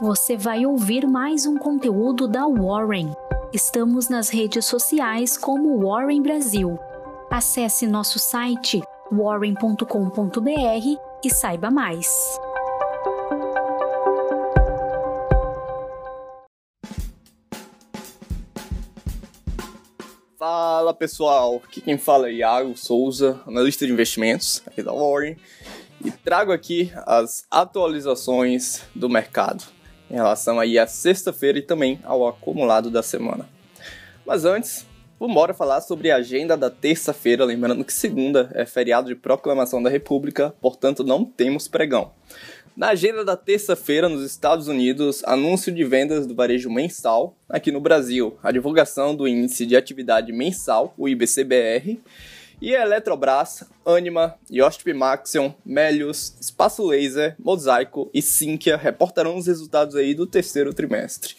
você vai ouvir mais um conteúdo da Warren. Estamos nas redes sociais como Warren Brasil. Acesse nosso site warren.com.br e saiba mais. Fala pessoal, aqui quem fala é Iago Souza, analista de investimentos aqui da Warren, e trago aqui as atualizações do mercado em relação aí à sexta-feira e também ao acumulado da semana. Mas antes, vamos falar sobre a agenda da terça-feira, lembrando que segunda é feriado de proclamação da República, portanto não temos pregão. Na agenda da terça-feira, nos Estados Unidos, anúncio de vendas do varejo mensal. Aqui no Brasil, a divulgação do Índice de Atividade Mensal, o IBCBR. E a Eletrobras, Anima, Yosp Maxion, Melius, Espaço Laser, Mosaico e Sinqia reportarão os resultados aí do terceiro trimestre.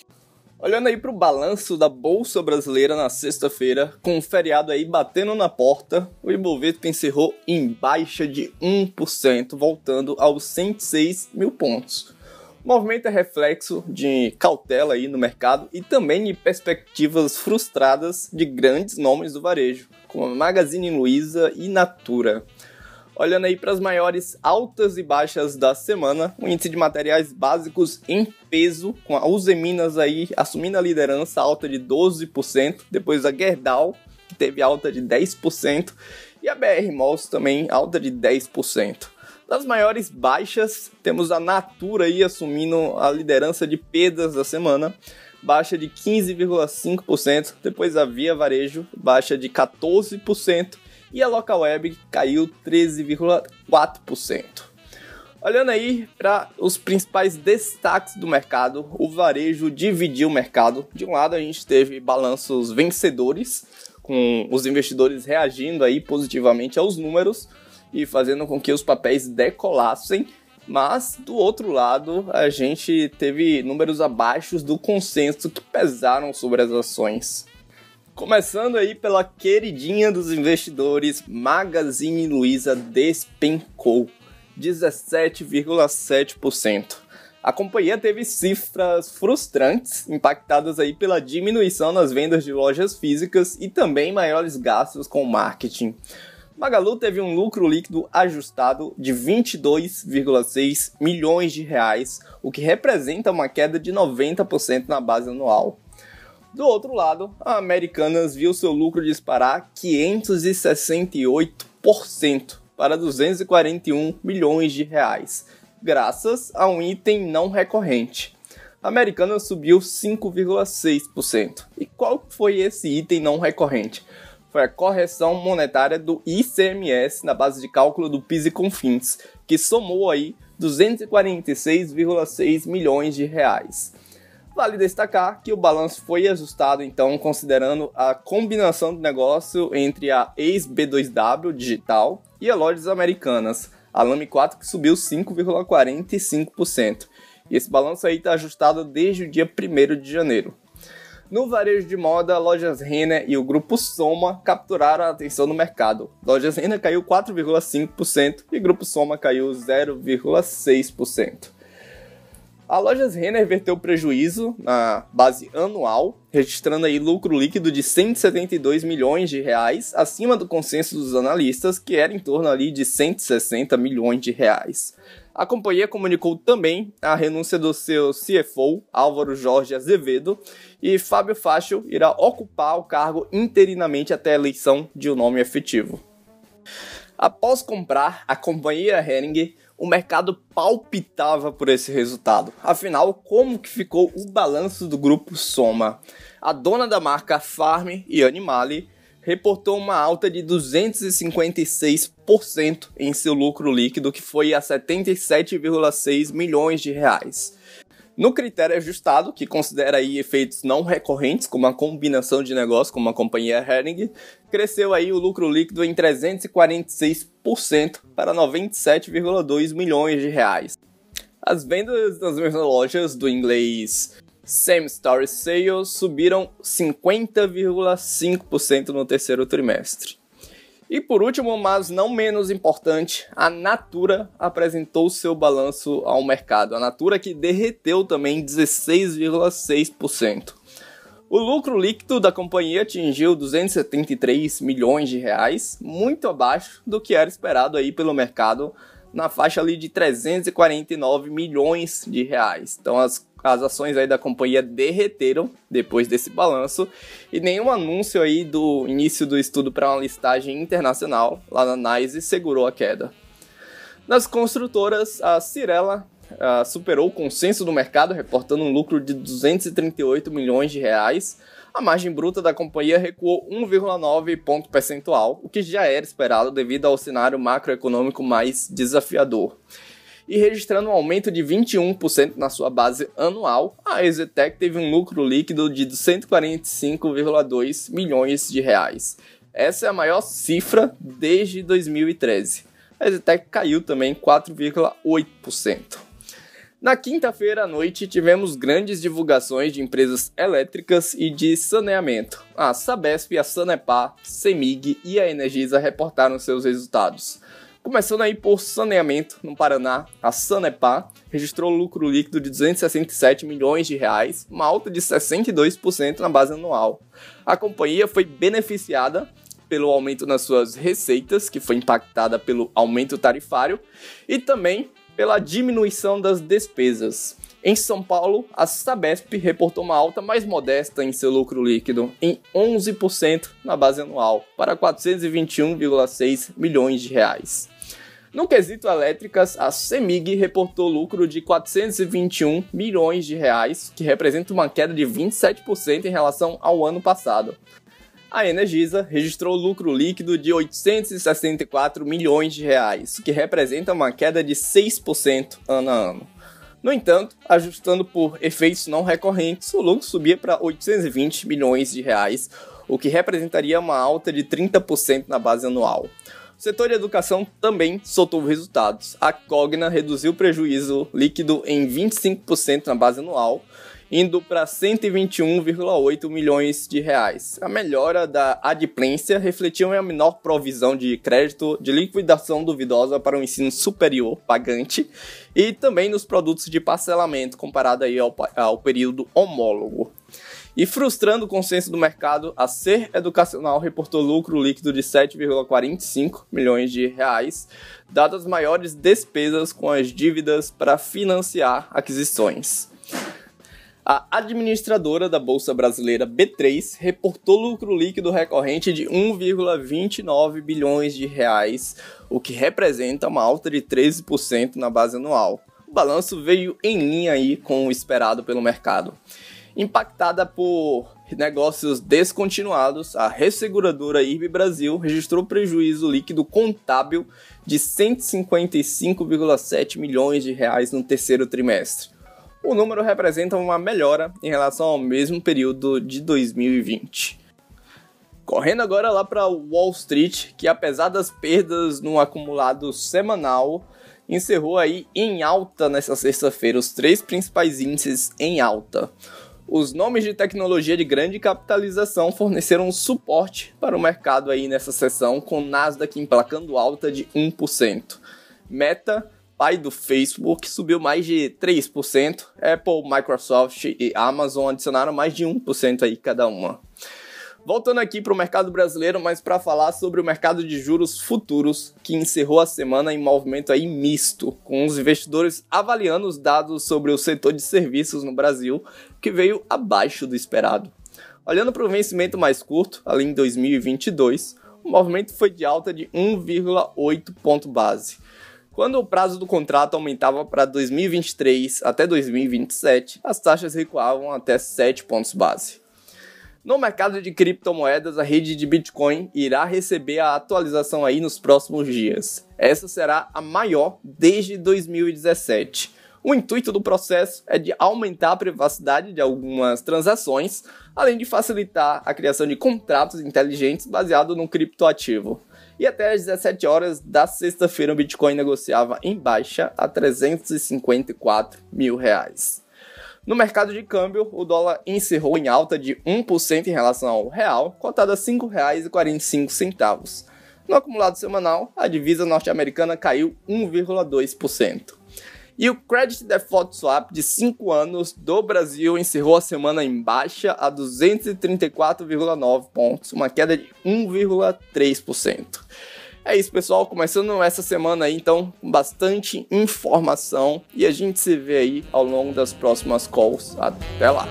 Olhando aí para o balanço da Bolsa Brasileira na sexta-feira, com o feriado aí batendo na porta, o Ibovespa encerrou em baixa de 1%, voltando aos 106 mil pontos. Movimento é reflexo de cautela aí no mercado e também de perspectivas frustradas de grandes nomes do varejo, como a Magazine Luiza e Natura. Olhando aí para as maiores altas e baixas da semana, o índice de materiais básicos em peso, com a Useminas aí assumindo a liderança, alta de 12%, depois a Gerdau, que teve alta de 10%, e a BR Malls também alta de 10%. Das maiores baixas, temos a Natura aí assumindo a liderança de perdas da semana, baixa de 15,5%, depois a Via Varejo, baixa de 14%, e a local web caiu 13,4%. Olhando aí para os principais destaques do mercado, o varejo dividiu o mercado. De um lado, a gente teve balanços vencedores, com os investidores reagindo aí positivamente aos números e fazendo com que os papéis decolassem. Mas do outro lado, a gente teve números abaixo do consenso que pesaram sobre as ações. Começando aí pela queridinha dos investidores, Magazine Luiza despencou 17,7%. A companhia teve cifras frustrantes, impactadas aí pela diminuição nas vendas de lojas físicas e também maiores gastos com marketing. Magalu teve um lucro líquido ajustado de 22,6 milhões de reais, o que representa uma queda de 90% na base anual. Do outro lado, a Americanas viu seu lucro disparar 568% para 241 milhões de reais, graças a um item não recorrente. A Americanas subiu 5,6%. E qual foi esse item não recorrente? Foi a correção monetária do ICMS na base de cálculo do PIS e CONFINS, que somou aí 246,6 milhões de reais. Vale destacar que o balanço foi ajustado, então, considerando a combinação do negócio entre a ex-B2W digital e a Lojas Americanas, a Lame 4 que subiu 5,45%. E esse balanço aí está ajustado desde o dia 1 de janeiro. No varejo de moda, Lojas Renner e o grupo Soma capturaram a atenção do mercado. Lojas Renner caiu 4,5% e grupo Soma caiu 0,6%. A Lojas Renner verteu prejuízo na base anual, registrando aí lucro líquido de 172 milhões de reais, acima do consenso dos analistas, que era em torno ali de 160 milhões de reais. A companhia comunicou também a renúncia do seu CFO, Álvaro Jorge Azevedo, e Fábio Fácil irá ocupar o cargo interinamente até a eleição de um nome efetivo. Após comprar a companhia Hering, o mercado palpitava por esse resultado. Afinal, como que ficou o balanço do grupo Soma? A dona da marca Farm e Animale reportou uma alta de 256% em seu lucro líquido, que foi a 77,6 milhões de reais. No critério ajustado, que considera aí efeitos não recorrentes, como a combinação de negócio com a companhia Hering, cresceu aí o lucro líquido em 346% para 97,2 milhões de reais. As vendas nas mesmas lojas do inglês Same Store Sales subiram 50,5% no terceiro trimestre. E por último, mas não menos importante, a Natura apresentou seu balanço ao mercado. A Natura que derreteu também 16,6%. O lucro líquido da companhia atingiu 273 milhões de reais, muito abaixo do que era esperado aí pelo mercado, na faixa ali de 349 milhões de reais. Então as, as ações aí da companhia derreteram depois desse balanço e nenhum anúncio aí do início do estudo para uma listagem internacional lá na NYSE segurou a queda. Nas construtoras, a Cirela uh, superou o consenso do mercado, reportando um lucro de 238 milhões de reais. A margem bruta da companhia recuou 1,9 ponto percentual, o que já era esperado devido ao cenário macroeconômico mais desafiador. E registrando um aumento de 21% na sua base anual, a Exetec teve um lucro líquido de 145,2 milhões de reais. Essa é a maior cifra desde 2013. A Exetec caiu também 4,8%. Na quinta-feira à noite, tivemos grandes divulgações de empresas elétricas e de saneamento. A Sabesp, a Sanepar, Semig e a Energisa reportaram seus resultados. Começando aí por saneamento no Paraná, a Sanepar registrou lucro líquido de 267 milhões de reais, uma alta de 62% na base anual. A companhia foi beneficiada pelo aumento nas suas receitas, que foi impactada pelo aumento tarifário, e também pela diminuição das despesas. Em São Paulo, a Sabesp reportou uma alta mais modesta em seu lucro líquido, em 11% na base anual, para 421,6 milhões de reais. No quesito elétricas, a Semig reportou lucro de 421 milhões de reais, que representa uma queda de 27% em relação ao ano passado a Energisa registrou lucro líquido de 864 milhões de reais, que representa uma queda de 6% ano a ano. No entanto, ajustando por efeitos não recorrentes, o lucro subia para 820 milhões de reais, o que representaria uma alta de 30% na base anual. O setor de educação também soltou resultados. A Cogna reduziu o prejuízo líquido em 25% na base anual, indo para 121,8 milhões de reais. A melhora da adimplência refletiu em uma menor provisão de crédito de liquidação duvidosa para o ensino superior pagante e também nos produtos de parcelamento comparado aí ao, ao período homólogo. E frustrando o consenso do mercado, a Ser Educacional reportou lucro líquido de 7,45 milhões de reais, dadas maiores despesas com as dívidas para financiar aquisições. A administradora da Bolsa Brasileira B3 reportou lucro líquido recorrente de 1,29 bilhões de reais, o que representa uma alta de 13% na base anual. O balanço veio em linha aí com o esperado pelo mercado. Impactada por negócios descontinuados, a resseguradora IRB Brasil registrou prejuízo líquido contábil de 155,7 milhões de reais no terceiro trimestre o número representa uma melhora em relação ao mesmo período de 2020. Correndo agora lá para Wall Street, que apesar das perdas no acumulado semanal, encerrou aí em alta nessa sexta-feira, os três principais índices em alta. Os nomes de tecnologia de grande capitalização forneceram suporte para o mercado aí nessa sessão, com Nasdaq emplacando alta de 1%. Meta pai do Facebook subiu mais de 3%, Apple, Microsoft e Amazon adicionaram mais de 1% aí cada uma. Voltando aqui para o mercado brasileiro, mas para falar sobre o mercado de juros futuros, que encerrou a semana em movimento aí misto, com os investidores avaliando os dados sobre o setor de serviços no Brasil, que veio abaixo do esperado. Olhando para o vencimento mais curto, além de 2022, o movimento foi de alta de 1,8 ponto base. Quando o prazo do contrato aumentava para 2023 até 2027, as taxas recuavam até 7 pontos base. No mercado de criptomoedas, a rede de Bitcoin irá receber a atualização aí nos próximos dias. Essa será a maior desde 2017. O intuito do processo é de aumentar a privacidade de algumas transações, além de facilitar a criação de contratos inteligentes baseados no criptoativo. E até às 17 horas da sexta-feira o Bitcoin negociava em baixa a 354 mil reais. No mercado de câmbio, o dólar encerrou em alta de 1% em relação ao real, cotado a R$ 5,45. No acumulado semanal, a divisa norte-americana caiu 1,2%. E o Credit Default Swap de 5 anos do Brasil encerrou a semana em baixa a 234,9 pontos, uma queda de 1,3%. É isso, pessoal. Começando essa semana aí, então, com bastante informação. E a gente se vê aí ao longo das próximas calls. Até lá!